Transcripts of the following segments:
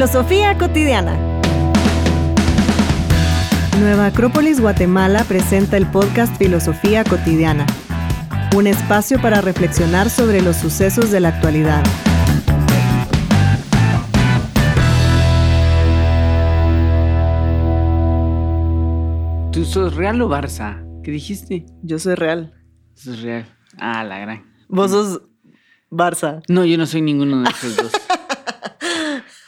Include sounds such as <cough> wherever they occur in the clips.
Filosofía cotidiana. Nueva Acrópolis Guatemala presenta el podcast Filosofía cotidiana, un espacio para reflexionar sobre los sucesos de la actualidad. ¿Tú sos Real o Barça? ¿Qué dijiste? Yo soy real. Sos Real. Ah, la gran. Vos sos Barça. No, yo no soy ninguno de esos dos. <laughs>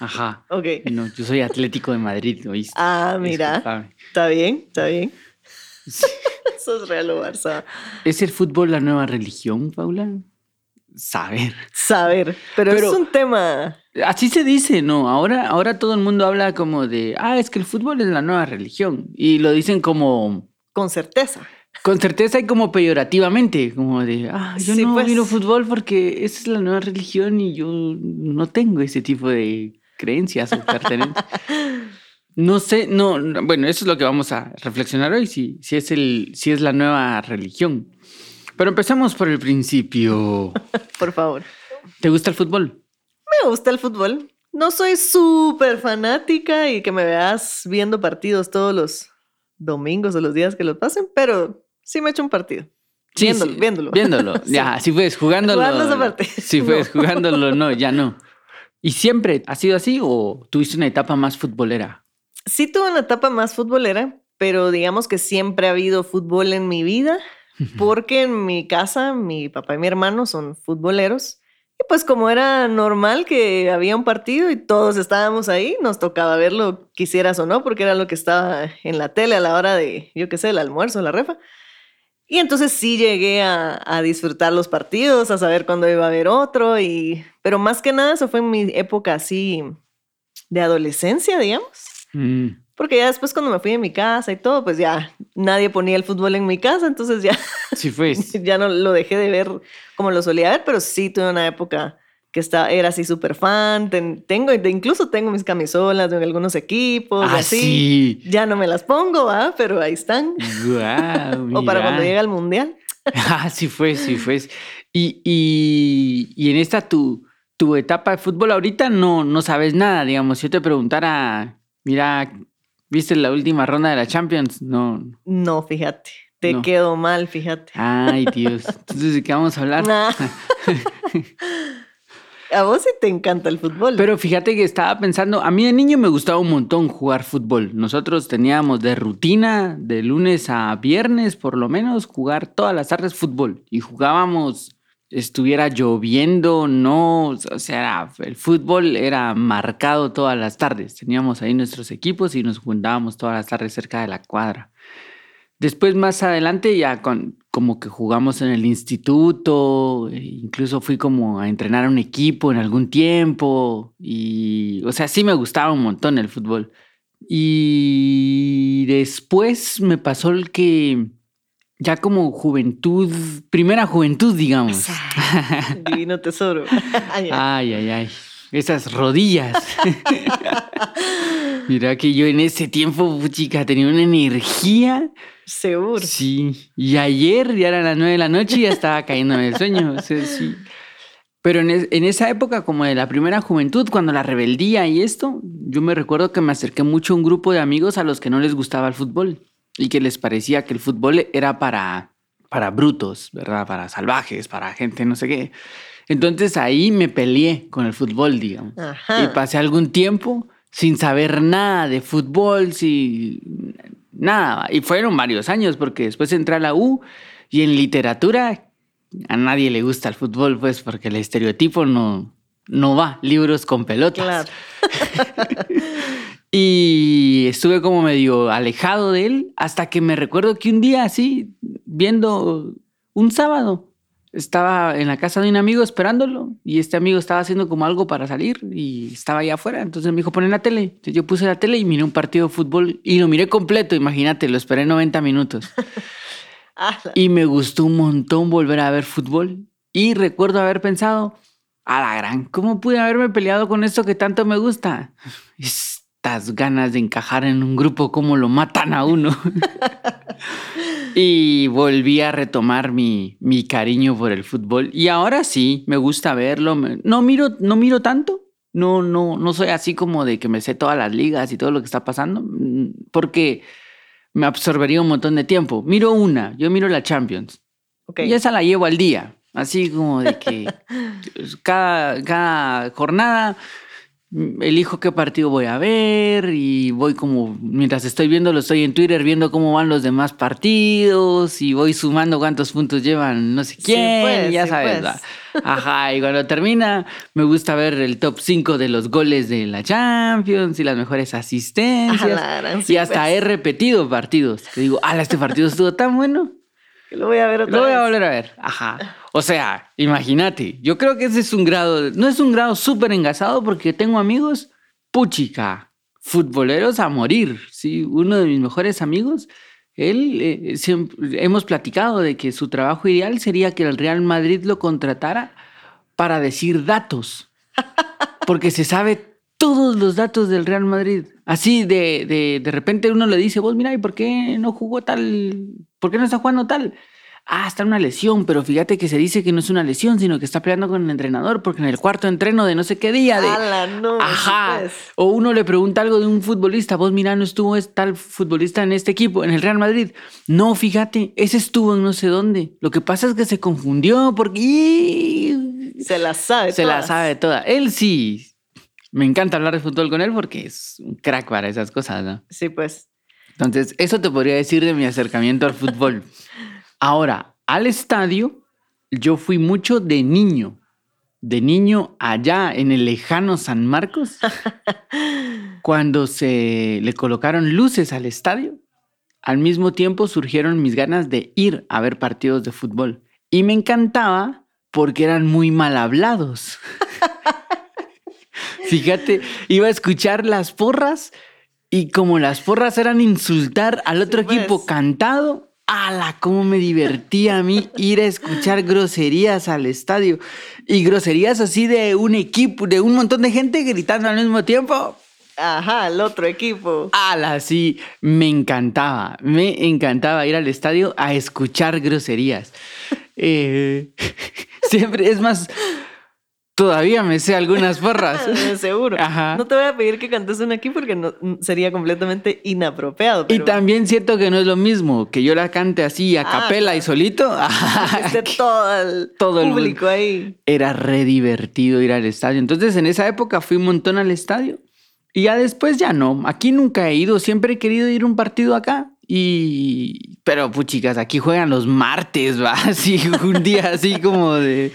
Ajá. Ok. No, yo soy Atlético de Madrid, ¿oíste? Ah, mira. Está bien, está bien. <laughs> sos real o Barça. ¿Es el fútbol la nueva religión, Paula? Saber. Saber. Pero, Pero- es un tema. Así se dice, ¿no? Ahora, ahora todo el mundo habla como de, ah, es que el fútbol es la nueva religión. Y lo dicen como, Con certeza. con certeza y como peyorativamente, como de, ah, yo Sí, no pues. miro fútbol porque esa es la nueva religión y yo no tengo ese tipo de creencias <laughs> o pertenencias. No sé, no, no, bueno, eso es lo que vamos a reflexionar hoy, si, si, es, el, si es la nueva religión. Pero empecemos por el principio. <laughs> Por favor. ¿Te gusta el fútbol? Me gusta el fútbol. No soy súper fanática y que me veas viendo partidos todos los domingos o los días que los pasen, pero sí me echo un partido. Sí, viéndolo, sí, viéndolo. Viéndolo, <laughs> Sí. ya, si puedes, jugándolo. Jugando esa parte. Si puedes, No. jugándolo, no, ya no. ¿Y siempre ha sido así o tuviste una etapa más futbolera? Sí tuve una etapa más futbolera, pero digamos que siempre ha habido fútbol en mi vida, porque en mi casa mi papá y mi hermano son futboleros. Y pues como era normal que había un partido y todos estábamos ahí, nos tocaba verlo, quisieras o no, porque era lo que estaba en la tele a la hora de, yo qué sé, el almuerzo, la refa. Y entonces sí llegué a, a disfrutar los partidos, a saber cuándo iba a haber otro, y, pero más que nada eso fue en mi época así de adolescencia, digamos. Mm, Porque ya después cuando me fui de mi casa y todo, pues ya nadie ponía el fútbol en mi casa, entonces ya, sí, pues. <laughs> ya no lo dejé de ver como lo solía ver, pero sí tuve una época que estaba, era así súper fan, ten- tengo, incluso tengo mis camisolas de algunos equipos, Ah, así. sí. Ya no me las pongo, ¿va? Pero ahí están. Guau, <laughs> O para cuando llega al mundial. <laughs> Ah, sí fue, sí fue. Y, y, y en esta tu, tu etapa de fútbol ahorita no, no sabes nada, digamos. Si yo te preguntara, mira, ¿viste la última ronda de la Champions? No. No, fíjate. Te No. quedó mal, fíjate. Ay, Dios. <laughs> Entonces, ¿de qué vamos a hablar? Nah. A vos sí te encanta el fútbol. Pero fíjate que estaba pensando, a mí de niño me gustaba un montón jugar fútbol. Nosotros teníamos de rutina, de lunes a viernes por lo menos, jugar todas las tardes fútbol. Y jugábamos, estuviera lloviendo, no, o sea, el fútbol era marcado todas las tardes. Teníamos ahí nuestros equipos y nos juntábamos todas las tardes cerca de la cuadra. Después, más adelante, ya con, como que jugamos en el instituto, e incluso fui como a entrenar a un equipo en algún tiempo, y, o sea, sí me gustaba un montón el fútbol. Y después me pasó el que, ya como juventud, primera juventud, digamos. Divino tesoro. <laughs> Ay, ay. Ay, ay, ay. Esas rodillas. <laughs> Mira que yo en ese tiempo, chica, tenía una energía. Seguro. Sí. Y ayer ya eran las nueve de la noche y ya estaba cayéndome el sueño. o sea, sí. Pero en, es- en esa época, como de la primera juventud, cuando la rebeldía y esto, yo me recuerdo que me acerqué mucho a un grupo de amigos a los que no les gustaba el fútbol y que les parecía que el fútbol era para, para brutos, ¿verdad? Para salvajes, para gente no sé qué. Entonces ahí me peleé con el fútbol, digamos. Ajá. Y pasé algún tiempo sin saber nada de fútbol, sin nada. Y fueron varios años porque después entré a la U y en literatura a nadie le gusta el fútbol, pues porque el estereotipo no, no va. Libros con pelotas. Claro. <laughs> Y estuve como medio alejado de él hasta que me recuerdo que un día así, viendo un sábado, estaba en la casa de un amigo esperándolo y este amigo estaba haciendo como algo para salir y estaba allá afuera. Entonces me dijo, poner la tele. Entonces yo puse la tele y miré un partido de fútbol y lo miré completo, imagínate, lo esperé 90 minutos. <laughs> Ah, Y me gustó un montón volver a ver fútbol. Y recuerdo haber pensado, a la gran, ¿cómo pude haberme peleado con esto que tanto me gusta? <laughs> Estas ganas de encajar en un grupo, cómo lo matan a uno. <laughs> y volví a retomar mi, mi cariño por el fútbol. Y ahora sí, me gusta verlo. No miro, no miro tanto, No, no, no soy así como de que me sé todas las ligas y todo lo que está pasando, mm, porque me absorbería un montón de tiempo. Miro una, yo miro la Champions. Ok. Y esa la llevo al día. Así como de que <laughs> cada, cada jornada elijo qué partido voy a ver y voy como, mientras estoy viendo, lo estoy en Twitter viendo cómo van los demás partidos y voy sumando cuántos puntos llevan no sé Sí, quién, pues, ya sí, sabes. pues. Ajá, y cuando termina, me gusta ver el top 5 de los goles de la Champions y las mejores asistencias. <laughs> Y hasta pues. he repetido partidos. Te digo, ala, este partido estuvo tan bueno. <laughs> Lo voy a ver otra Lo voy a volver a ver. Ajá. O sea, imagínate. Yo creo que ese es un grado. No es un grado súper engasado porque tengo amigos, puchica, futboleros a morir. Sí, uno de mis mejores amigos, él eh, siempre, hemos platicado de que su trabajo ideal sería que el Real Madrid lo contratara para decir datos. <laughs> Porque se sabe todos los datos del Real Madrid. Así de, de, de repente uno le dice, vos mira, ¿y por qué no jugó tal? ¿Por qué no está jugando tal? Ah, está una lesión, pero fíjate que se dice que no es una lesión, sino que está peleando con el entrenador porque en el cuarto entreno de no sé qué día de... Ala, no. sí, Ajá. pues. O uno le pregunta algo de un futbolista, vos mira, no estuvo es tal futbolista en este equipo, en el Real Madrid. No, fíjate, ese estuvo en no sé dónde. Lo que pasa es que se confundió porque... Se la sabe. Se la sabe toda. Él sí. Me encanta hablar de fútbol con él porque es un crack para esas cosas, ¿no? Sí, pues. Entonces, eso te podría decir de mi acercamiento al fútbol. <laughs> Ahora, al estadio, yo fui mucho de niño. De niño allá en el lejano San Marcos, <laughs> cuando se le colocaron luces al estadio, al mismo tiempo surgieron mis ganas de ir a ver partidos de fútbol. Y me encantaba porque eran muy mal hablados. <laughs> Fíjate, iba a escuchar las porras y como las porras eran insultar al otro Sí, pues. equipo cantado, ¡ala! cómo me divertía a mí ir a escuchar groserías al estadio! Y groserías así de un equipo, de un montón de gente gritando al mismo tiempo. Ajá, el otro equipo. ¡Ala! Sí, me encantaba, me encantaba ir al estadio a escuchar groserías. Eh, <laughs> siempre, es más, todavía me sé algunas porras. <laughs> De Seguro. Ajá. No te voy a pedir que cantes una aquí porque no, sería completamente inapropiado. Y también siento que no es lo mismo que yo la cante así a Ah, capela y solito. <laughs> esté todo el Todo el público ahí. Era re divertido ir al estadio. Entonces en esa época fui un montón al estadio. Y ya después ya no. Aquí nunca he ido. Siempre he querido ir a un partido acá. Y... Pero puchicas, aquí juegan los martes, va. <laughs> Así, un día así como de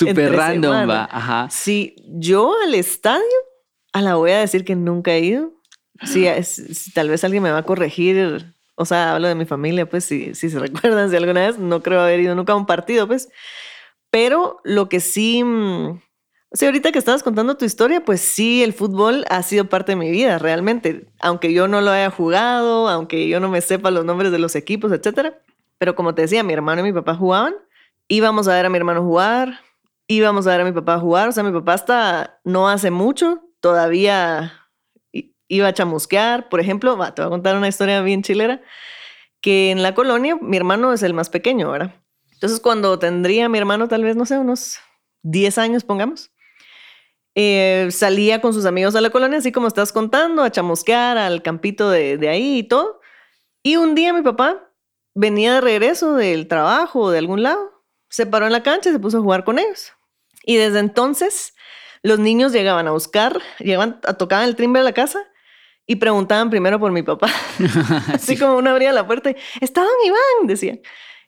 Entre random, semana. va. Ajá. Sí, yo al estadio, a la voy a decir que nunca he ido. Sí, es- si tal vez alguien me va a corregir. O sea, hablo de mi familia, pues si, si se <laughs> recuerdan, si alguna vez no creo haber ido nunca a un partido, pues. Pero lo que sí, sea, ahorita que estabas contando tu historia, pues sí, el fútbol ha sido parte de mi vida, realmente. Aunque yo no lo haya jugado, aunque yo no me sepa los nombres de los equipos, etcétera. Pero como te decía, mi hermano y mi papá jugaban. Íbamos a ver a mi hermano jugar, íbamos a ver a mi papá jugar. O sea, mi papá hasta no hace mucho, todavía iba a chamusquear. Por ejemplo, va, te voy a contar una historia bien chilera, que en la colonia mi hermano es el más pequeño, ¿verdad? Entonces, cuando tendría mi hermano tal vez, no sé, unos 10 años, pongamos, eh, salía con sus amigos a la colonia, así como estás contando, a chamusquear al campito de, de ahí y todo. Y un día mi papá venía de regreso del trabajo o de algún lado, se paró en la cancha y se puso a jugar con ellos. Y desde entonces los niños llegaban a buscar, llegaban a tocar el timbre de la casa y preguntaban primero por mi papá. <laughs> así como uno abría la puerta y, ¿está don Iván? Decía.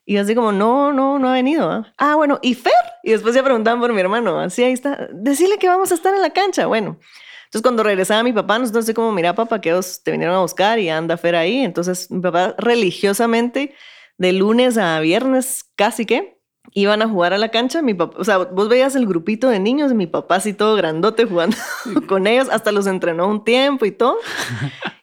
Y así como, no, no, no ha venido. ¿ah?". Ah, bueno, ¿y Fer? Y después ya preguntaban por mi hermano. Así ahí está. Decirle que vamos a estar en la cancha. Bueno. Entonces cuando regresaba mi papá, nosotros así como, mira papá, que ellos te vinieron a buscar y anda Fer ahí. Entonces mi papá religiosamente, de lunes a viernes casi que, iban a jugar a la cancha. Mi papá, o sea, vos veías el grupito de niños, mi papá así todo grandote jugando <laughs> con ellos, hasta los entrenó un tiempo y todo. <laughs>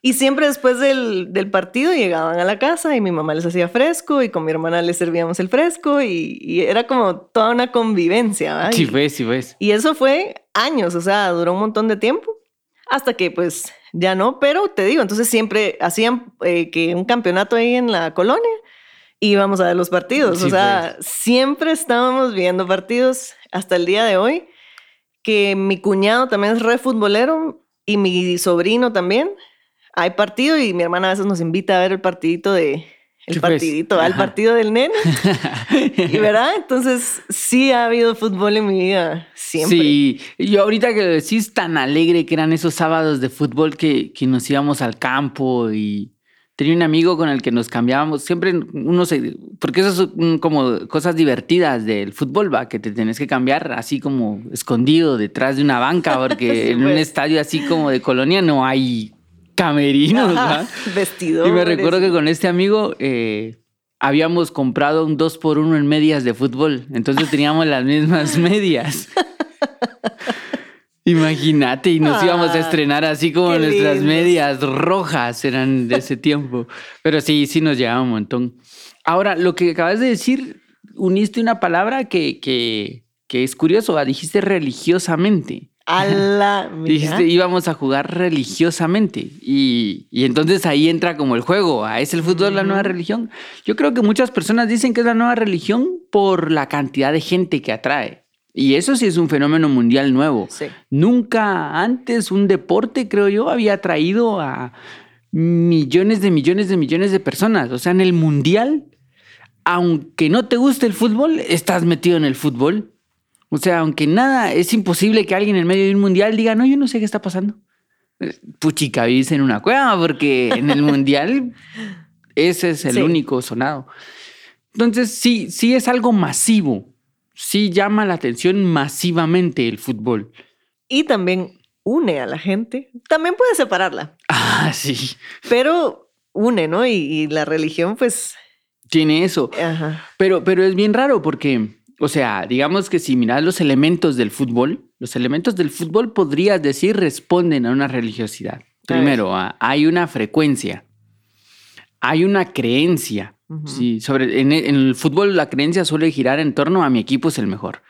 Y siempre después del, del partido llegaban a la casa y mi mamá les hacía fresco y con mi hermana les servíamos el fresco y, y era como toda una convivencia. ¿va? Sí, ves, sí, ves. y eso fue años, o sea, duró un montón de tiempo, hasta que pues ya no, pero te digo, entonces siempre hacían eh, que un campeonato ahí en la colonia íbamos a ver los partidos, Sí, o sea, siempre estábamos viendo partidos hasta el día de hoy, que mi cuñado también es re futbolero y mi sobrino también. Hay partido y mi hermana a veces nos invita a ver el partidito de, el partidito, al partido del nene. <laughs> y verdad, entonces sí ha habido fútbol en mi vida siempre. Sí, yo ahorita que lo decís tan alegre que eran esos sábados de fútbol que, que nos íbamos al campo y tenía un amigo con el que nos cambiábamos, siempre uno se, porque eso son como cosas divertidas del fútbol, va, que te tenés que cambiar así como escondido detrás de una banca, <laughs> porque en un pues. estadio así como de colonia no hay camerinos, <laughs> Vestido. Y me recuerdo que con este amigo eh, habíamos comprado un 2 por 1 en medias de fútbol. Entonces teníamos las mismas <laughs> medias. Imagínate, y nos íbamos a ah, estrenar así como nuestras medias rojas eran de ese tiempo. Pero sí, sí nos llevaba un montón. Ahora, lo que acabas de decir, uniste una palabra que, que, que es curioso, dijiste religiosamente. A la <laughs> Dijiste, íbamos a jugar religiosamente. Y, entonces ahí entra como el juego. ¿Es el fútbol la nueva religión? Yo creo que muchas personas dicen que es la nueva religión por la cantidad de gente que atrae. Y eso sí es un fenómeno mundial nuevo. Nunca antes un deporte, creo yo, había atraído a millones de millones de millones de personas. O sea, en el mundial, aunque no te guste el fútbol, estás metido en el fútbol. O sea, aunque nada, es imposible que alguien en medio de un mundial diga, no, yo no sé qué está pasando. Eh, puchica, vivís en una cueva porque en el mundial <laughs> ese es el único sonado. Entonces, sí, sí es algo masivo. Sí llama la atención masivamente el fútbol. Y también une a la gente. También puede separarla. Ah, sí. Pero une, ¿no? Y, la religión, pues. Tiene eso. Ajá. Pero, pero es bien raro porque o sea, digamos que si miras los elementos del fútbol, los elementos del fútbol podrías decir responden a una religiosidad. Primero, hay una frecuencia, hay una creencia. Sí, sobre, en, el fútbol la creencia suele girar en torno a mi equipo es el mejor.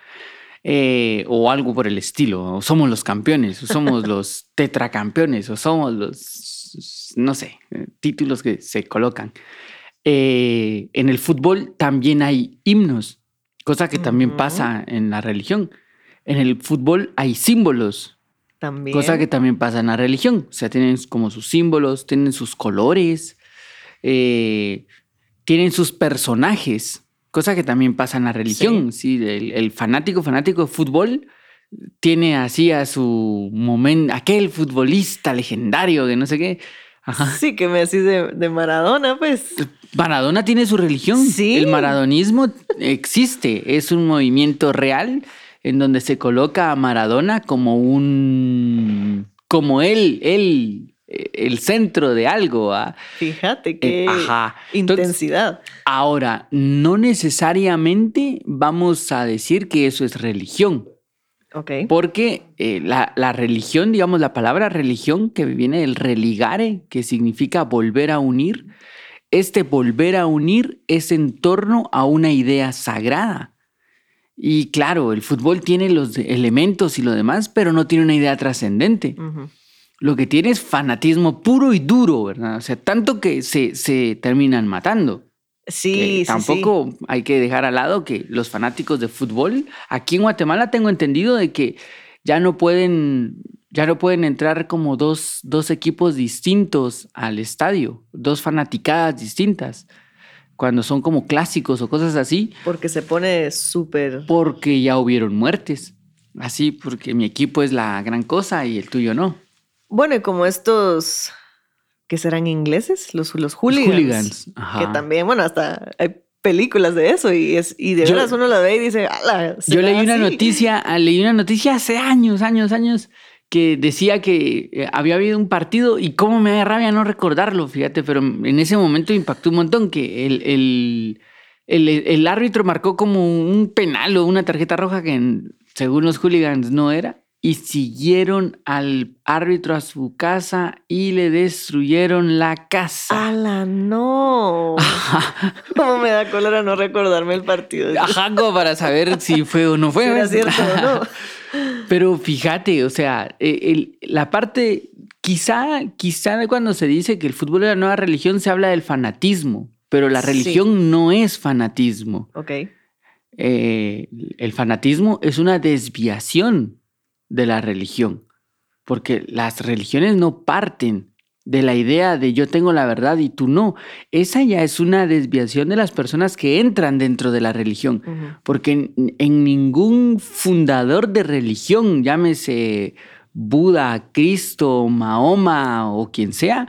Eh, o algo por el estilo, o somos los campeones, o somos <laughs> los tetracampeones, o somos los, no sé, eh, títulos que se colocan. Eh, en el fútbol también hay himnos cosa que también pasa en la religión. En el fútbol hay símbolos. También. Cosa que también pasa en la religión. O sea, tienen como sus símbolos, tienen sus colores, eh, tienen sus personajes. Cosa que también pasa en la religión. Sí, el, fanático, fanático de fútbol tiene así a su momento, aquel futbolista legendario que no sé qué. Sí, que me decís de, de Maradona, pues. Maradona tiene su religión. Sí. El maradonismo existe, es un movimiento real en donde se coloca a Maradona como un. como él, él, el centro de algo. ¿ah? Fíjate eh, qué intensidad. ahora, no necesariamente vamos a decir que eso es religión. Okay. Porque eh, la, la, religión, digamos, la palabra religión que viene del religare, que significa volver a unir, este volver a unir es en torno a una idea sagrada. Y claro, el fútbol tiene los elementos y lo demás, pero no tiene una idea trascendente. Lo que tiene es fanatismo puro y duro, ¿verdad? O sea, tanto que se, se terminan matando. Sí, sí Tampoco hay que dejar al lado que los fanáticos de fútbol, aquí en Guatemala tengo entendido de que ya no pueden ya no pueden entrar como dos, dos equipos distintos al estadio, dos fanaticadas distintas, cuando son como clásicos o cosas así. Porque se pone súper... Porque ya hubieron muertes. Así, porque mi equipo es la gran cosa y el tuyo no. Bueno, y como estos que serán ingleses, los, los hooligans. Que también, bueno, hasta hay películas de eso y es y de veras uno la ve y dice, Yo leí una noticia, <laughs> leí una noticia hace años, años, años que decía que eh, había habido un partido y cómo me da rabia no recordarlo, fíjate, pero en ese momento impactó un montón que el, el, árbitro marcó como un penal o una tarjeta roja que según los hooligans no era y siguieron al árbitro a su casa y le destruyeron la casa. ¡Hala, no! <laughs> ¿Cómo me da color a no recordarme el partido? Ajá, para saber si fue o no fue. era cierto o no. <laughs> Pero fíjate, o sea, e, la parte, quizá, quizá cuando se dice que el fútbol es la nueva religión se habla del fanatismo, pero la religión no es fanatismo. Ok. Eh, el fanatismo es una desviación de la religión, porque las religiones no parten de la idea de yo tengo la verdad y tú no. Esa ya es una desviación de las personas que entran dentro de la religión, porque en, ningún fundador de religión, llámese Buda, Cristo, Mahoma o quien sea,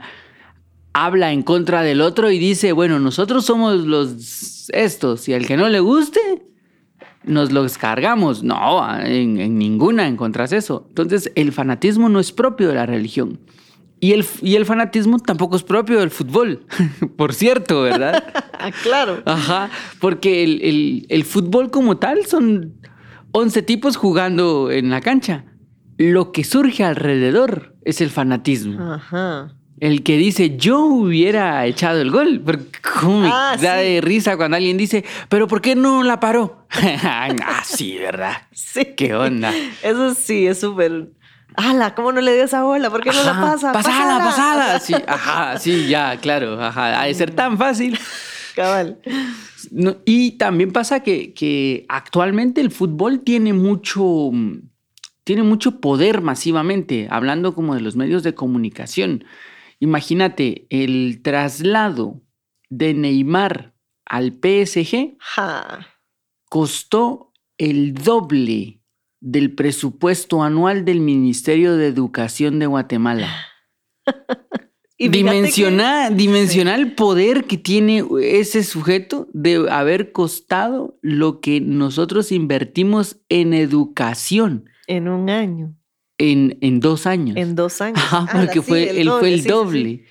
habla en contra del otro y dice, bueno, nosotros somos los estos y al que no le guste, nos los descargamos. No, en, en ninguna encontrás eso. Entonces, el fanatismo no es propio de la religión. Y el, y el fanatismo tampoco es propio del fútbol, <laughs> por cierto, ¿verdad? <laughs> claro. Ajá, porque el, fútbol como tal son 11 tipos jugando en la cancha. Lo que surge alrededor es el fanatismo. Ajá. El que dice, yo hubiera echado el gol. ¿Cómo me ah, da de risa cuando alguien dice, pero ¿por qué no la paró? <laughs> ah, sí, ¿verdad? Sí. ¿Qué onda? Eso sí, es súper ¡Hala! ¿Cómo no le dio esa bola? ¿Por qué no la pasa? ¡Pasala, pasala! <laughs> Sí, ajá, sí, ya, claro, ajá. Ha de ser tan fácil. Cabal. y también pasa que, que, actualmente el fútbol tiene mucho, tiene mucho poder masivamente, hablando como de los medios de comunicación. Imagínate el traslado de Neymar al PSG costó el doble del presupuesto anual del Ministerio de Educación de Guatemala. <laughs> y dimensiona, el poder que tiene ese sujeto de haber costado lo que nosotros invertimos en educación. En un año. En, en dos años. En dos <laughs> años. porque fue, él fue el doble.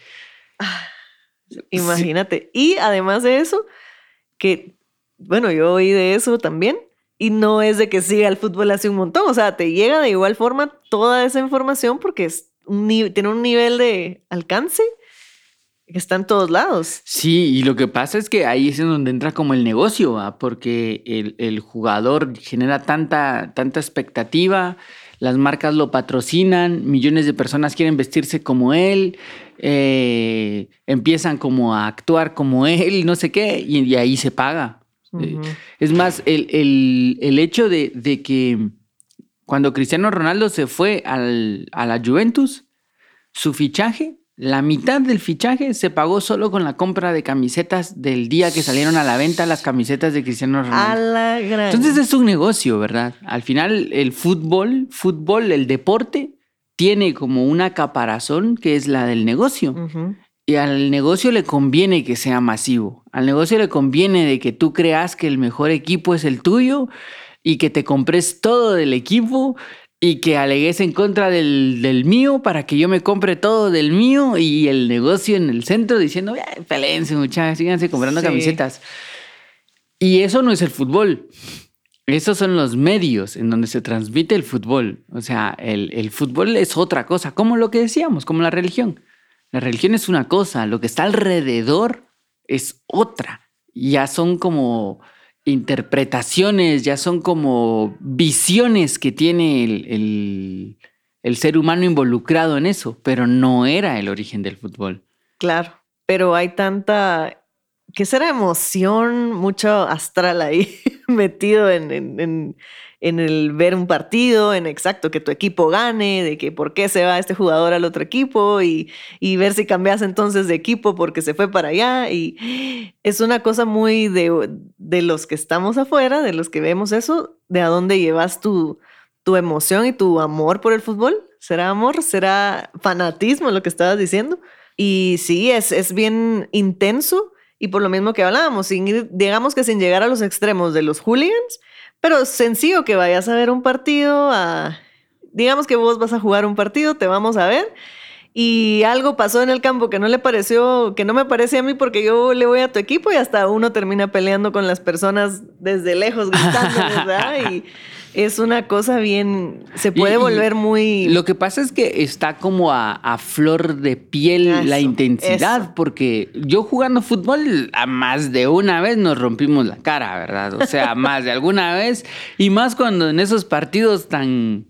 Ah, imagínate. Y además de eso, que, bueno, yo oí de eso también, y no es de que siga el fútbol hace un montón, o sea, te llega de igual forma toda esa información porque es un tiene un nivel de alcance que está en todos lados. Sí, y lo que pasa es que ahí es en donde entra como el negocio, porque el, jugador genera tanta, tanta expectativa, las marcas lo patrocinan, millones de personas quieren vestirse como él, eh, empiezan como a actuar como él, no sé qué, y ahí se paga. Eh, es más, el, hecho de, que cuando Cristiano Ronaldo se fue al, a la Juventus, su fichaje, la mitad del fichaje se pagó solo con la compra de camisetas del día que salieron a la venta las camisetas de Cristiano Ronaldo. Entonces es un negocio, ¿verdad? Al final el fútbol, fútbol, el deporte, tiene como una caparazón que es la del negocio. Y al negocio le conviene que sea masivo. Al negocio le conviene de que tú creas que el mejor equipo es el tuyo y que te compres todo del equipo y que alegues en contra del, mío para que yo me compre todo del mío y el negocio en el centro diciendo, peleense muchachos, síganse comprando camisetas. Y eso no es el fútbol. Esos son los medios en donde se transmite el fútbol. O sea, el, el fútbol es otra cosa, como lo que decíamos, como la religión. La religión es una cosa, lo que está alrededor es otra. Ya son como interpretaciones, ya son como visiones que tiene el, ser humano involucrado en eso, pero no era el origen del fútbol. Claro, pero hay tanta, ¿qué será emoción? Mucho astral ahí <laughs> metido en, en el ver un partido, en exacto, que tu equipo gane, de que por qué se va este jugador al otro equipo y, ver si cambias entonces de equipo porque se fue para allá. Y es una cosa muy de, de los que estamos afuera, de los que vemos eso, de a dónde llevas tu, tu emoción y tu amor por el fútbol. ¿Será amor? ¿Será fanatismo lo que estabas diciendo? Y sí, es, es bien intenso y por lo mismo que hablábamos, sin digamos que sin llegar a los extremos de los hooligans, pero sencillo que vayas a ver un partido, digamos que vos vas a jugar un partido, te vamos a ver y algo pasó en el campo que no le pareció, que no me parece a mí porque yo le voy a tu equipo y hasta uno termina peleando con las personas desde lejos gritando, ¿verdad? <laughs> Y es una cosa bien, se puede volver muy... Lo que pasa es que está como a, flor de piel la intensidad, porque yo jugando fútbol a más de una vez nos rompimos la cara, ¿verdad? O sea, más de alguna vez, y más cuando en esos partidos tan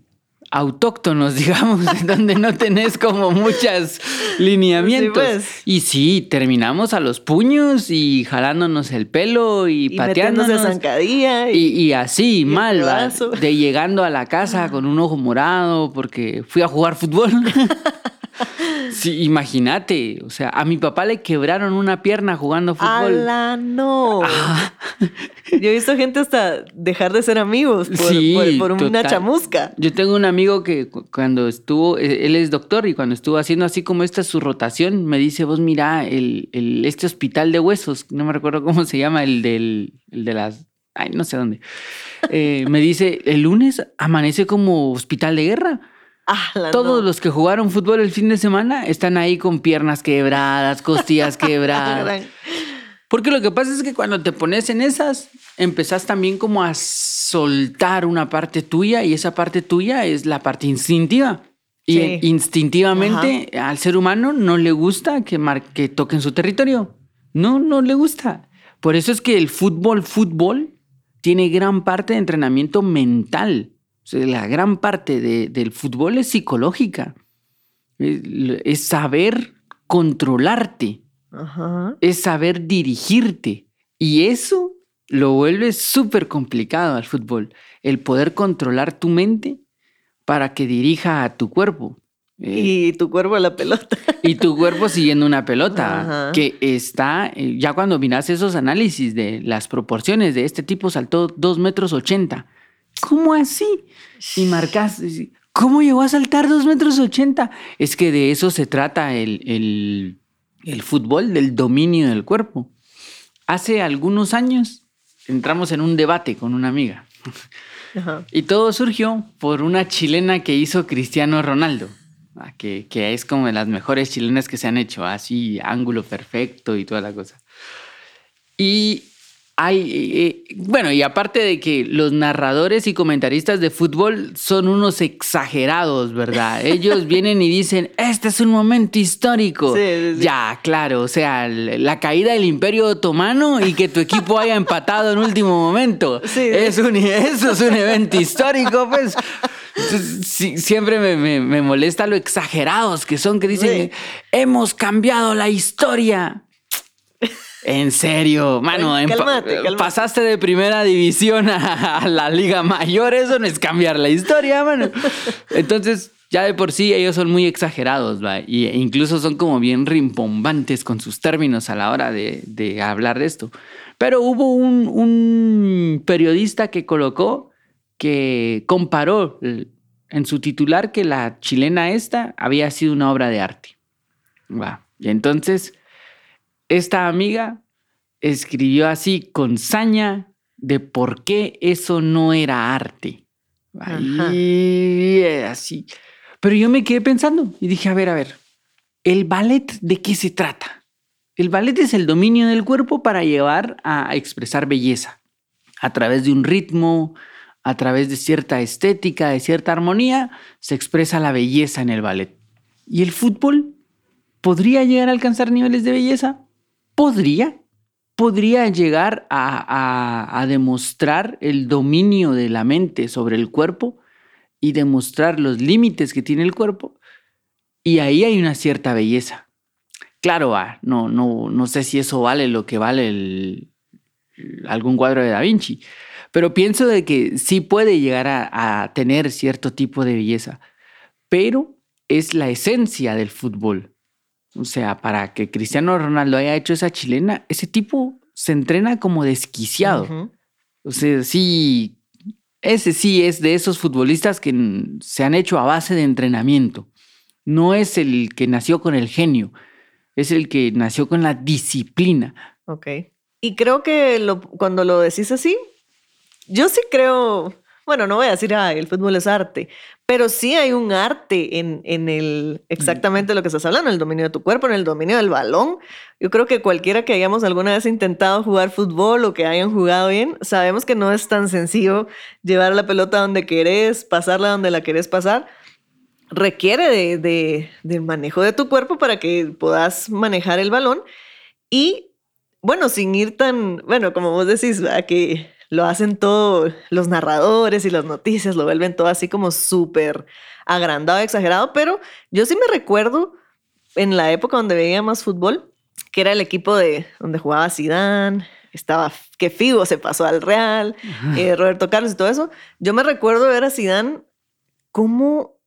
autóctonos, <laughs> digamos, donde no tenés como muchas lineamientos. Sí, pues. Y sí, terminamos a los puños y jalándonos el pelo y, Y pateándonos. zancadilla. Y, Y, y así, mal, de llegando a la casa con un ojo morado porque fui a jugar fútbol. <laughs> sí, imagínate, o sea, a mi papá le quebraron una pierna jugando fútbol. ¡Ala, no! Ah, <laughs> Yo he visto gente hasta dejar de ser amigos por, Sí, por- por una chamusca. Yo tengo un amigo que cu- cuando estuvo, eh, él es doctor y cuando estuvo haciendo así como esta su rotación, me dice, vos mira, el, el- este hospital de huesos, no me recuerdo cómo se llama, el del, el de las, ay, no sé dónde. Eh, me dice, el lunes amanece como hospital de guerra. ¡Ala, Todos no! los que jugaron fútbol el fin de semana están ahí con piernas quebradas, costillas <laughs> quebradas. Porque lo que pasa es que cuando te pones en esas, empezás también como a soltar una parte tuya y esa parte tuya es la parte instintiva. Y Sí. instintivamente al ser humano no le gusta que, mar- que toquen su territorio. No, no le gusta. Por eso es que el fútbol, fútbol, tiene gran parte de entrenamiento mental. O sea, la gran parte de- del fútbol es psicológica. Es, es saber controlarte Ajá. es saber dirigirte. Y eso lo vuelve súper complicado al fútbol. El poder controlar tu mente para que dirija a tu cuerpo. Eh, Y tu cuerpo a la pelota. y tu cuerpo siguiendo una pelota Ajá. que está, eh, ya cuando miras esos análisis de las proporciones de este tipo saltó 2 metros 80. ¿Cómo así? Y marcas, ¿cómo llegó a saltar 2 metros 80? Es que de eso se trata el, el, el fútbol, del dominio del cuerpo. Hace algunos años entramos en un debate con una amiga Ajá. y todo surgió por una chilena que hizo Cristiano Ronaldo, ah, que, que es como de las mejores chilenas que se han hecho, así ángulo perfecto y toda la cosa. Y hay, eh, bueno, y aparte de que los narradores y comentaristas de fútbol son unos exagerados, ¿verdad? <laughs> Ellos vienen y dicen, este es un momento histórico. Sí, sí, sí. Ya, claro, o sea, la caída del imperio otomano y que tu equipo haya empatado en último momento. <laughs> Sí. Es un, eso es un evento histórico, pues. Sí, siempre me, me- me molesta lo exagerados que son, que dicen, hemos cambiado la historia. En serio, mano, Ay, cálmate, cálmate. pasaste de primera división a, a la liga mayor, eso no es cambiar la historia, mano. Entonces, ya de por sí ellos son muy exagerados, ¿va? Y e incluso son como bien rimbombantes con sus términos a la hora de, de hablar de esto. Pero hubo un, un periodista que colocó que comparó en su titular que la chilena esta había sido una obra de arte. Va. Y entonces, esta amiga escribió así con saña de por qué eso no era arte. Ajá. Y así. Pero yo me quedé pensando y dije, a ver, a ver, ¿el ballet de qué se trata? El ballet es el dominio del cuerpo para llevar a expresar belleza a través de un ritmo, a través de cierta estética, de cierta armonía, se expresa la belleza en el ballet. ¿Y el fútbol podría llegar a alcanzar niveles de belleza? Podría. Podría llegar a, demostrar el dominio de la mente sobre el cuerpo y demostrar los límites que tiene el cuerpo. Y ahí hay una cierta belleza. Claro, ah, no, no, no sé si eso vale lo que vale algún cuadro de Da Vinci, pero pienso de que sí puede llegar a tener cierto tipo de belleza, pero es la esencia del fútbol. O sea, para que Cristiano Ronaldo haya hecho esa chilena, ese tipo se entrena como desquiciado. O sea, sí, ese sí es de esos futbolistas que se han hecho a base de entrenamiento. No es el que nació con el genio, es el que nació con la disciplina. Ok. Y creo que lo- cuando lo decís así, yo sí creo, bueno, no voy a decir, ah, el fútbol es arte, pero sí hay un arte en, en el, exactamente lo que estás hablando, en el dominio de tu cuerpo, en el dominio del balón. Yo creo que cualquiera que hayamos alguna vez intentado jugar fútbol o que hayan jugado bien, sabemos que no es tan sencillo llevar la pelota donde querés, pasarla donde la querés pasar. Requiere de, manejo de tu cuerpo para que puedas manejar el balón y bueno, sin ir tan, bueno, como vos decís, ¿verdad? que lo hacen todo, los narradores y las noticias lo vuelven todo así como súper agrandado, exagerado, pero yo sí me recuerdo en la época donde veía más fútbol, que era el equipo de donde jugaba Zidane, estaba que Figo se pasó al Real, eh, Roberto Carlos y todo eso. Yo me recuerdo ver a Zidane cómo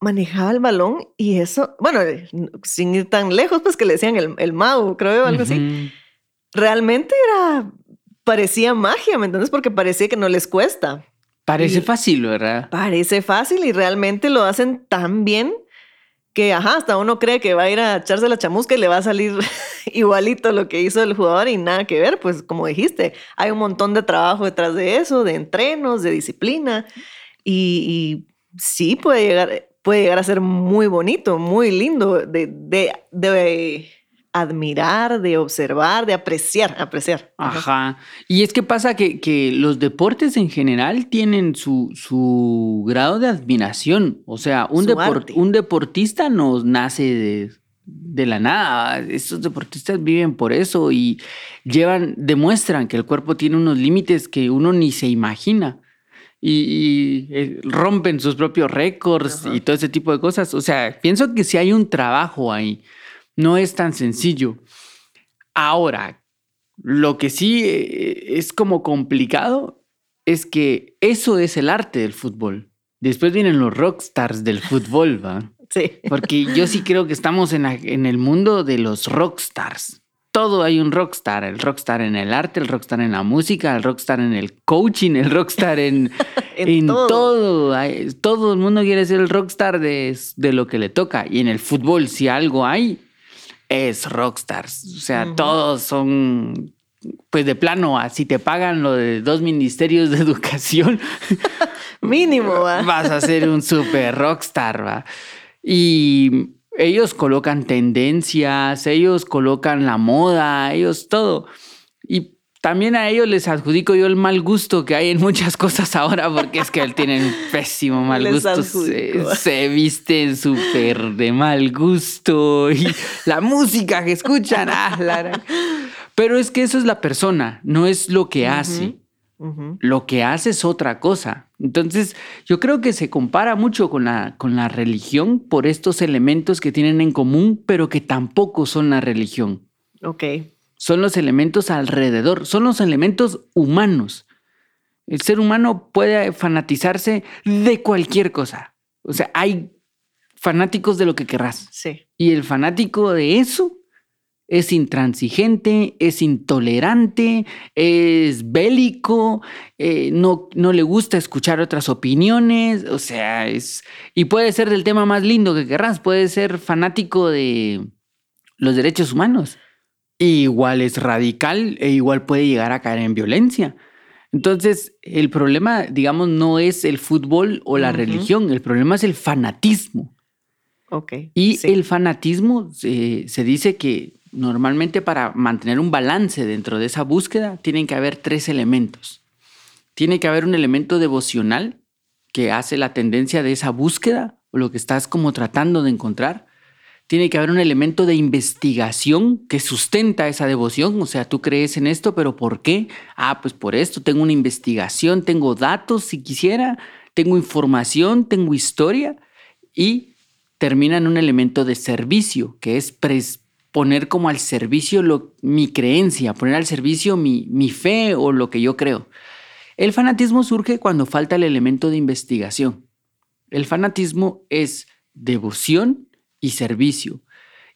manejaba el balón y eso, bueno, sin ir tan lejos, pues que le decían el, el mago, creo, algo así. Realmente era, parecía magia, ¿me entiendes? Porque parecía que no les cuesta. Parece fácil, ¿verdad? Parece fácil y realmente lo hacen tan bien que, ajá, hasta uno cree que va a ir a echarse la chamusca y le va a salir <laughs> igualito lo que hizo el jugador y nada que ver, pues como dijiste, hay un montón de trabajo detrás de eso, de entrenos, de disciplina y, sí puede llegar, puede llegar a ser muy bonito, muy lindo de, de, de admirar, de observar, de apreciar, apreciar. Ajá. Y es que pasa que, los deportes en general tienen su, su grado de admiración. O sea, un, un deportista no nace de, la nada. Estos deportistas viven por eso y llevan, demuestran que el cuerpo tiene unos límites que uno ni se imagina. Y, eh, rompen sus propios récords y todo ese tipo de cosas. O sea, pienso que si hay un trabajo ahí. No es tan sencillo. Ahora, lo que sí eh, es como complicado es que eso es el arte del fútbol. Después vienen los rockstars del fútbol, ¿va? <laughs> Sí. Porque yo sí creo que estamos en, en el mundo de los rockstars. Todo hay un rockstar, el rockstar en el arte, el rockstar en la música, el rockstar en el coaching, el rockstar en, <laughs> en, todo. todo. el mundo quiere ser el rockstar de, de lo que le toca. Y en el fútbol, si algo hay, es rockstars. O sea, todos son, pues de plano, así te pagan lo de dos ministerios de <laughs> educación. <laughs> Mínimo, ¿va? Vas a ser un super rockstar, ¿va? Y ellos colocan tendencias, ellos colocan la moda, ellos todo. Y también a ellos les adjudico yo el mal gusto que hay en muchas <laughs> cosas ahora, porque es que tienen pésimo <laughs> mal gusto. Se, visten súper de mal gusto y <laughs> la música que escuchan. Ah, Pero es que eso es la persona, no es lo que hace. Lo que hace es otra cosa. Entonces, yo creo que se compara mucho con la, con la religión por estos elementos que tienen en común, pero que tampoco son la religión. Ok son los elementos alrededor, son los elementos humanos. El ser humano puede fanatizarse de cualquier cosa. O sea, hay fanáticos de lo que querrás. Sí. Y el fanático de eso es intransigente, es intolerante, es bélico, eh, no, no le gusta escuchar otras opiniones, o sea, es... Y puede ser del tema más lindo que querrás, puede ser fanático de los derechos humanos igual es radical e igual puede llegar a caer en violencia. Entonces, el problema, digamos, no es el fútbol o la religión, el problema es el fanatismo. Ok. Y el fanatismo se dice que normalmente para mantener un balance dentro de esa búsqueda tienen que haber tres elementos. Tiene que haber un elemento devocional que hace la tendencia de esa búsqueda o lo que estás como tratando de encontrar tiene que haber un elemento de investigación que sustenta esa devoción. O sea, tú crees en esto, pero ¿por qué? Ah, pues por esto, tengo una investigación, tengo datos si quisiera, tengo información, tengo historia y termina en un elemento de servicio, que es poner como al servicio mi creencia, poner al servicio mi, fe o lo que yo creo. El fanatismo surge cuando falta el elemento de investigación. El fanatismo es devoción y servicio.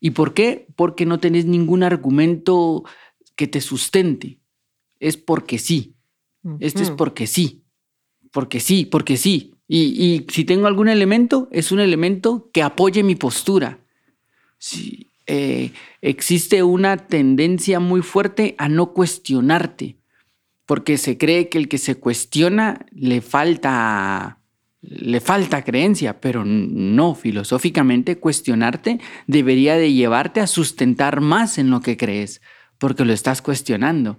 ¿Y por qué? Porque no tenés ningún argumento que te sustente. Es porque sí. Esto es porque sí. Porque sí, porque sí. Y, si tengo algún elemento, es un elemento que apoye mi postura. Si, eh, existe una tendencia muy fuerte a no cuestionarte, porque se cree que el que se cuestiona le falta le falta creencia, pero no, filosóficamente cuestionarte debería de llevarte a sustentar más en lo que crees, porque lo estás cuestionando.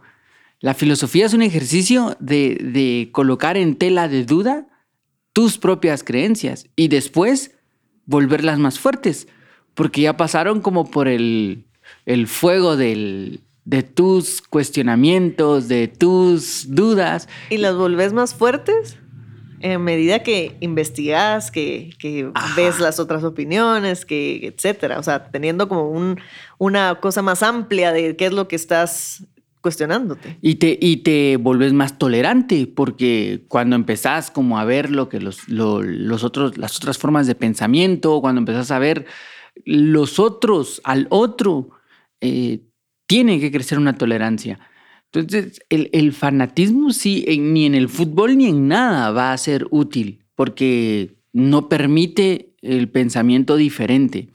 La filosofía es un ejercicio de, colocar en tela de duda tus propias creencias y después volverlas más fuertes, porque ya pasaron como por el, el fuego del, de tus cuestionamientos, de tus dudas. ¿Y las volvés más fuertes? En medida que investigas, que, que ves las otras opiniones, que etcétera. O sea, teniendo como un, una cosa más amplia de qué es lo que estás cuestionándote. Y te, y te volves más tolerante, porque cuando empezás como a ver lo que los, los otros, las otras formas de pensamiento, cuando empezás a ver los otros al otro, eh, tiene que crecer una tolerancia. Entonces, el, fanatismo sí, ni en el fútbol ni en nada va a ser útil, porque no permite el pensamiento diferente.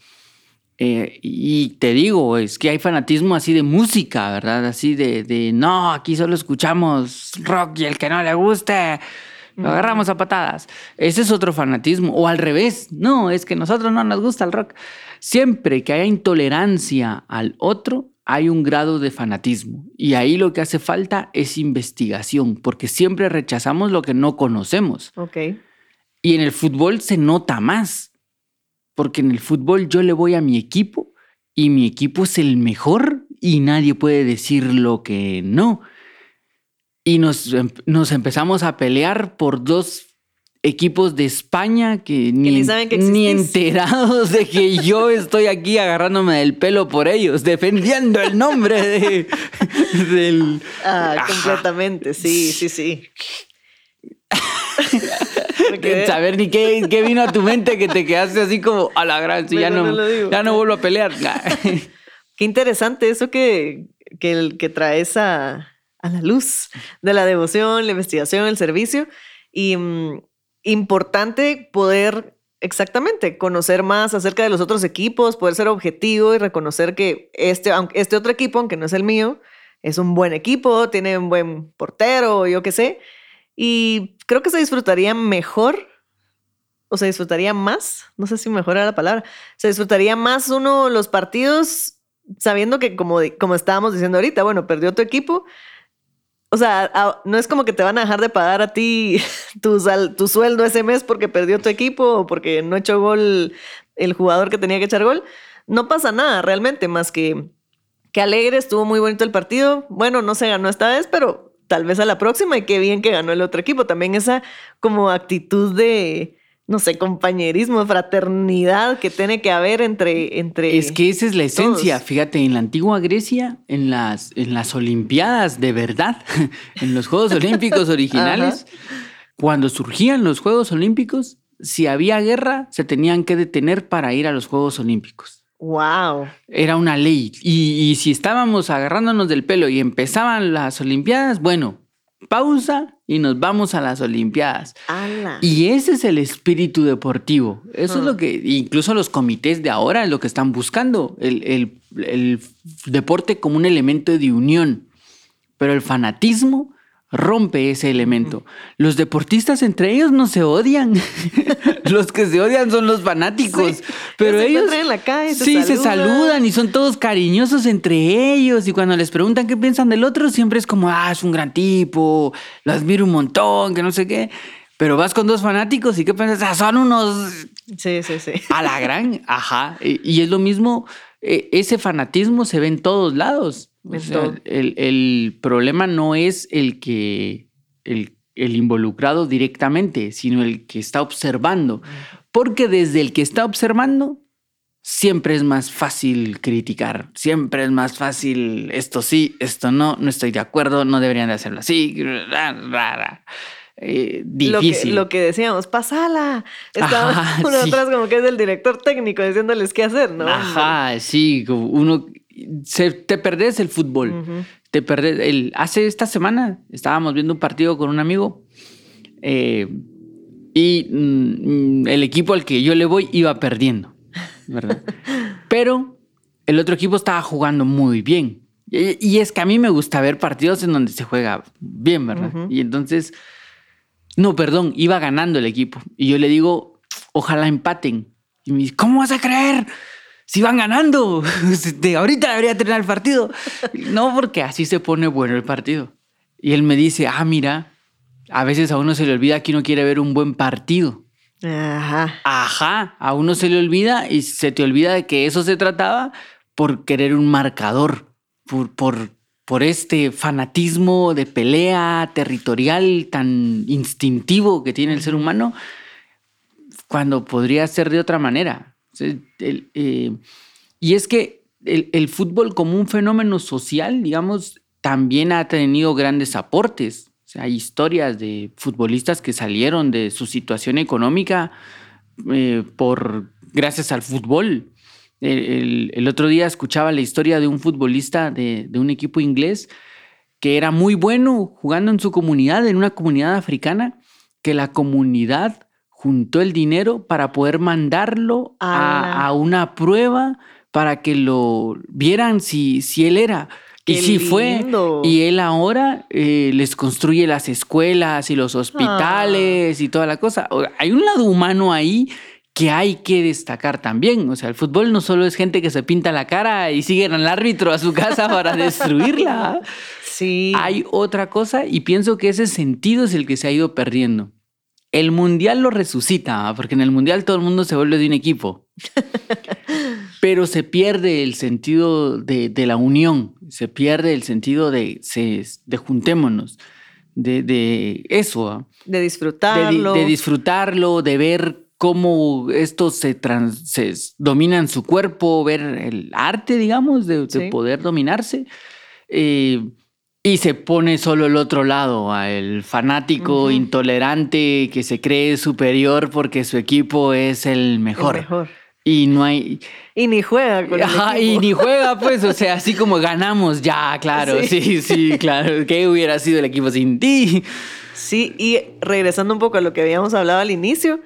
Eh, y te digo, es que hay fanatismo así de música, ¿verdad? Así de, de, no, aquí solo escuchamos rock y el que no le guste, lo agarramos a patadas. Ese es otro fanatismo. O al revés, no, es que a nosotros no nos gusta el rock. Siempre que haya intolerancia al otro, hay un grado de fanatismo. Y ahí lo que hace falta es investigación, porque siempre rechazamos lo que no conocemos. Ok. Y en el fútbol se nota más, porque en el fútbol yo le voy a mi equipo y mi equipo es el mejor y nadie puede decir lo que no. Y nos, em, nos empezamos a pelear por dos equipos de España que ni, ni, enterados de que <laughs> yo estoy aquí agarrándome del pelo por ellos, defendiendo el nombre de, del... Ah, completamente, sí, sí, sí. <laughs> Saber ni qué, qué, vino a tu mente que te quedaste así como a la gran, si ya no, ya no vuelvo a pelear. <laughs> qué interesante eso que, que, que traes a, a la luz de la devoción, la investigación, el servicio. Y mm, importante poder exactamente conocer más acerca de los otros equipos, poder ser objetivo y reconocer que este, este otro equipo, aunque no es el mío, es un buen equipo, tiene un buen portero, yo qué sé. Y creo que se disfrutaría mejor o se disfrutaría más, no sé si mejor era la palabra, se disfrutaría más uno los partidos sabiendo que como, como estábamos diciendo ahorita, bueno, perdió tu equipo, o sea, no es como que te van a dejar de pagar a ti <laughs> tu, tu sueldo ese mes porque perdió tu equipo o porque no echó gol el jugador que tenía que echar gol. No pasa nada realmente, más que que alegre, estuvo muy bonito el partido. Bueno, no se ganó esta vez, pero tal vez a la próxima y qué bien que ganó el otro equipo. También esa como actitud de, no sé, compañerismo, fraternidad que tiene que haber entre... entre es que esa es la esencia, fíjate, en la antigua Grecia, en las, en las Olimpiadas de verdad, <laughs> en los Juegos Olímpicos <laughs> originales, cuando surgían los Juegos Olímpicos, si había guerra, se tenían que detener para ir a los Juegos Olímpicos. Wow. Era una ley. Y, y si estábamos agarrándonos del pelo y empezaban las Olimpiadas, bueno, pausa y nos vamos a las Olimpiadas. Y ese es el espíritu deportivo. Eso es lo que incluso los comités de ahora es lo que están buscando, el, el deporte como un elemento de unión. Pero el fanatismo rompe ese elemento. Los deportistas entre ellos no se odian. <laughs> los que se odian son los fanáticos. pero ellos en la calle, sí se saludan y son todos cariñosos entre ellos. Y cuando les preguntan qué piensan del otro, siempre es como, ah, es un gran tipo, lo admiro un montón, que no sé qué. Pero vas con dos fanáticos y qué piensas, ah, son unos. Sí, sí, sí. A la gran, ajá. Y, es lo mismo, e, ese fanatismo se ve en todos lados el, problema no es el que el, involucrado directamente, sino el que está observando. Porque desde el que está observando, siempre es más fácil criticar, siempre es más fácil esto sí, esto no, no estoy de acuerdo, no deberían de hacerlo así. Eh, difícil. Lo que, decíamos, pasala. Estaba uno atrás como que es el director técnico diciéndoles qué hacer, ¿no? Ajá, sí, uno te perdés el fútbol. Te perdés. El, hace esta semana estábamos viendo un partido con un amigo eh, y mm, el equipo al que yo le voy iba perdiendo, ¿verdad? <laughs> Pero el otro equipo estaba jugando muy bien. Y, es que a mí me gusta ver partidos en donde se juega bien, ¿verdad? Y entonces, no, perdón, iba ganando el equipo. Y yo le digo, ojalá empaten. Y me dice, ¿cómo vas a creer? Si van ganando, <laughs> de ahorita debería tener el partido. No, porque así se pone bueno el partido. Y él me dice, ah, mira, a veces a uno se le olvida que uno quiere ver un buen partido. Ajá. Ajá, a uno se le olvida y se te olvida de que eso se trataba por querer un marcador, por, por por este fanatismo de pelea territorial tan instintivo que tiene el ser humano, cuando podría ser de otra manera. Eh, y es que el, fútbol como un fenómeno social, digamos, también ha tenido grandes aportes. hay historias de futbolistas que salieron de su situación económica eh, por, gracias al fútbol. El, otro día escuchaba la historia de un futbolista de, de, un equipo inglés que era muy bueno jugando en su comunidad, en una comunidad africana, que la comunidad juntó el dinero para poder mandarlo a, una prueba para que lo vieran si, si él era. y sí fue. Y él ahora eh, les construye las escuelas y los hospitales ah. y toda la cosa. Hay un lado humano ahí que hay que destacar también. O sea, el fútbol no solo es gente que se pinta la cara y siguen al árbitro a su casa para <laughs> destruirla. Sí. Hay otra cosa y pienso que ese sentido es el que se ha ido perdiendo. El mundial lo resucita, porque en el mundial todo el mundo se vuelve de un equipo. <laughs> Pero se pierde el sentido de, la unión, se pierde el sentido de, de juntémonos, de, eso. De disfrutarlo. De, disfrutarlo, de ver cómo estos se, dominan su cuerpo, ver el arte, digamos, de, poder dominarse. Eh, y se pone solo el otro lado, el fanático intolerante que se cree superior porque su equipo es el mejor. El mejor. Y no hay. Y ni juega con Ajá, Y ni juega, <laughs> pues, o sea, así como ganamos, ya, claro, sí, sí, claro. ¿Qué hubiera sido el equipo sin ti? Sí, y regresando un poco a lo que habíamos hablado al inicio,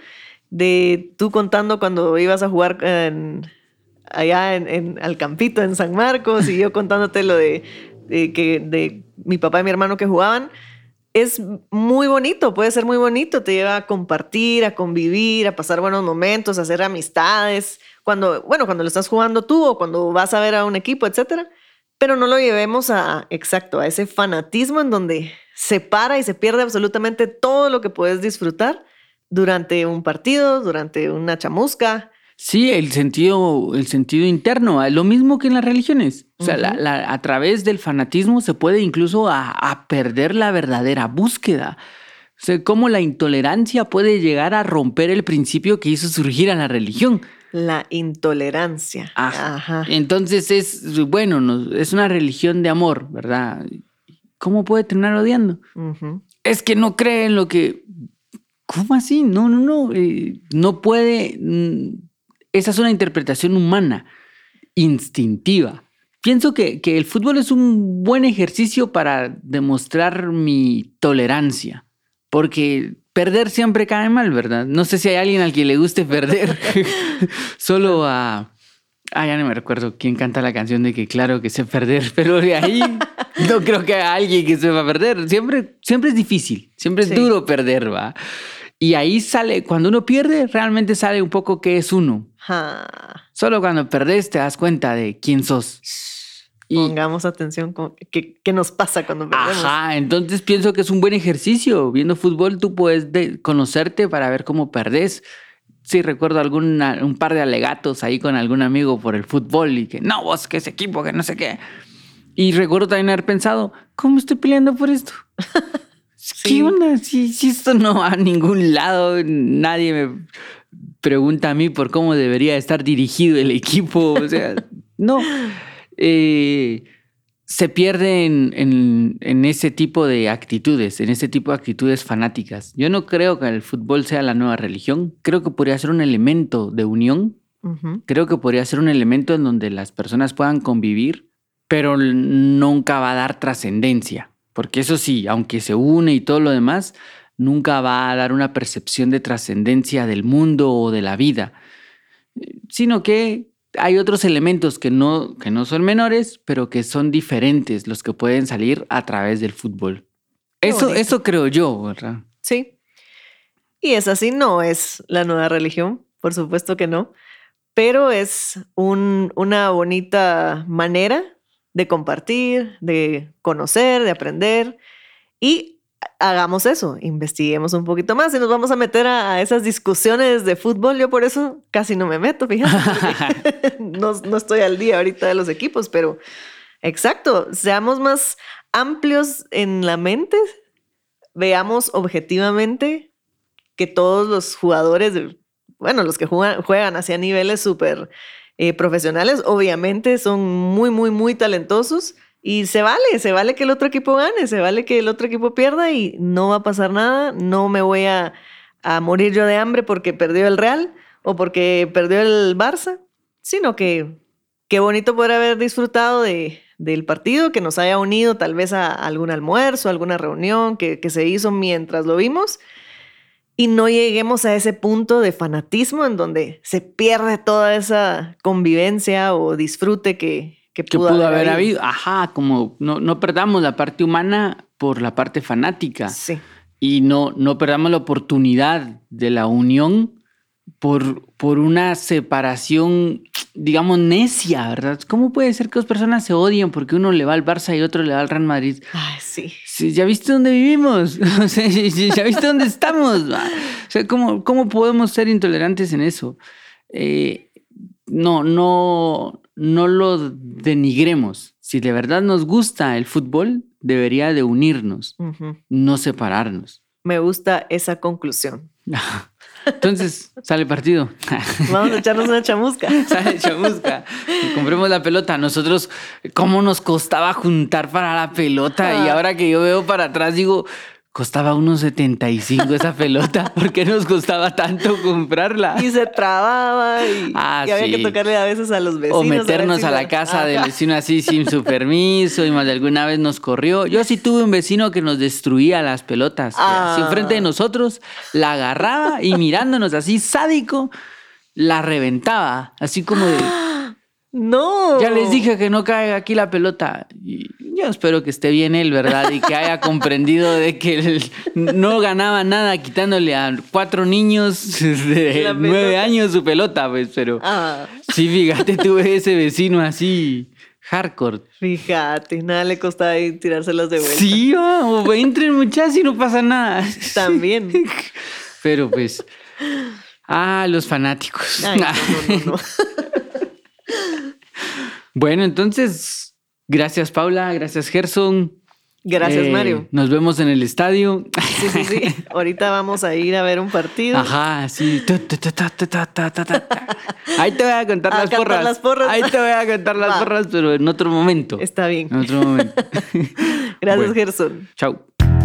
de tú contando cuando ibas a jugar allá en, al campito en San Marcos y yo contándote lo de que, de mi papá y mi hermano que jugaban, es muy bonito, puede ser muy bonito, te lleva a compartir, a convivir, a pasar buenos momentos, a hacer amistades, cuando, bueno, cuando lo estás jugando tú o cuando vas a ver a un equipo, etcétera, pero no lo llevemos a, exacto, a ese fanatismo en donde se para y se pierde absolutamente todo lo que puedes disfrutar durante un partido, durante una chamusca, Sí, el sentido, el sentido interno, lo mismo que en las religiones. O sea, a través del fanatismo se puede incluso a, perder la verdadera búsqueda. O sea, cómo la intolerancia puede llegar a romper el principio que hizo surgir a la religión. La intolerancia. Ajá. Entonces es, bueno, es una religión de amor, ¿verdad? ¿Cómo puede terminar odiando? Es que no cree en lo que... ¿Cómo así? No, no, no. Eh, no puede mm, esa es una interpretación humana, instintiva. Pienso que, el fútbol es un buen ejercicio para demostrar mi tolerancia, porque perder siempre cae mal, ¿verdad? No sé si hay alguien al que le guste perder. <laughs> Solo a... Ah, ya no me recuerdo quién canta la canción de que claro que sé perder, <laughs> pero de ahí no creo que haya alguien que sepa perder. Siempre, siempre es difícil, siempre es duro perder, ¿va? Y ahí sale, cuando uno pierde, realmente sale un poco qué es uno. Solo cuando perdés te das cuenta de quién sos. Pongamos atención con qué, nos pasa cuando perdemos. Ajá, entonces pienso que es un buen ejercicio. Viendo fútbol tú puedes conocerte para ver cómo perdés. Sí, recuerdo algún un par de alegatos ahí con algún amigo por el fútbol y que no, vos, que ese equipo, que no sé qué. Y recuerdo también haber pensado, ¿cómo estoy peleando por esto? <laughs> ¿Qué onda? Si, si, esto no va a ningún lado, nadie me pregunta a mí por cómo debería estar dirigido el equipo. O sea, <laughs> no. Eh, se pierde en, en, ese tipo de actitudes, en ese tipo de actitudes fanáticas. Yo no creo que el fútbol sea la nueva religión. Creo que podría ser un elemento de unión. Creo que podría ser un elemento en donde las personas puedan convivir, pero nunca va a dar trascendencia. Porque eso sí, aunque se une y todo lo demás, nunca va a dar una percepción de trascendencia del mundo o de la vida, sino que hay otros elementos que no, que no son menores, pero que son diferentes los que pueden salir a través del fútbol. Eso, eso creo yo, ¿verdad? Sí. Y es así, no es la nueva religión, por supuesto que no, pero es una bonita manera de compartir, de conocer, de aprender y hagamos eso, investiguemos un poquito más y nos vamos a meter a, esas discusiones de fútbol. Yo por eso casi no me meto, fíjate. <laughs> <laughs> no, no, estoy al día ahorita de los equipos, pero Exacto, seamos más amplios en la mente, veamos objetivamente que todos los jugadores, bueno, los que juegan, juegan hacia niveles súper eh, profesionales, obviamente son muy, muy, muy talentosos y se vale, se vale que el otro equipo gane, se vale que el otro equipo pierda y no va a pasar nada, no me voy a, a morir yo de hambre porque perdió el Real o porque perdió el Barça, sino que qué bonito poder haber disfrutado de, del partido, que nos haya unido tal vez a algún almuerzo, alguna reunión que, que se hizo mientras lo vimos y no lleguemos a ese punto de fanatismo en donde se pierde toda esa convivencia o disfrute que, que pudo, haber, habido. Ajá, como no, no, perdamos la parte humana por la parte fanática. Sí. Y no, no perdamos la oportunidad de la unión por, por una separación, digamos, necia, ¿verdad? ¿Cómo puede ser que dos personas se odien porque uno le va al Barça y otro le va al Real Madrid? Ay, sí. sí ¿Ya viste dónde vivimos? <laughs> ¿Ya viste dónde estamos? <laughs> O sea, ¿cómo, cómo podemos ser intolerantes en eso? Eh, no, no, no lo denigremos. Si de verdad nos gusta el fútbol, debería de unirnos, no separarnos. Me gusta esa conclusión. <laughs> Entonces, sale partido. <laughs> Vamos a echarnos una chamusca. <laughs> Sale chamusca. compremos la pelota. Nosotros, ¿cómo nos costaba juntar para la pelota? Y ah. ahora que yo veo para atrás, digo, Costaba unos 75 esa pelota. <laughs> ¿Por qué nos costaba tanto comprarla? Y se trababa y, ah, había que tocarle a veces a los vecinos. O meternos a, la casa del vecino así sin su permiso y más de alguna vez nos corrió. Yo sí tuve un vecino que nos destruía las pelotas. Así ah. enfrente de nosotros, la agarraba y mirándonos así sádico, la reventaba. Así como de... Ya les dije que no caiga aquí la pelota. Y yo espero que esté bien él, ¿verdad? Y que haya <laughs> comprendido de que él no ganaba nada quitándole a cuatro niños de nueve años su pelota, pues, pero ah. sí, fíjate, tuve ese vecino así hardcore. Fíjate, nada le costaba tirárselos de vuelta. Sí, o entren muchas y no pasa nada. También. <laughs> Pero pues, ah, los fanáticos. Ay, no, no, no. <laughs> Bueno, entonces, gracias Paula, gracias Gerson. Gracias, Mario. Nos vemos en el estadio. Sí, sí, sí. <laughs> Ahorita vamos a ir a ver un partido. Ajá, sí. Ahí te voy a contar las, porras. las, porras. Ahí te voy a contar las porras, pero en otro momento. Está bien. En otro momento. <laughs> Gracias, Gerson. Chao.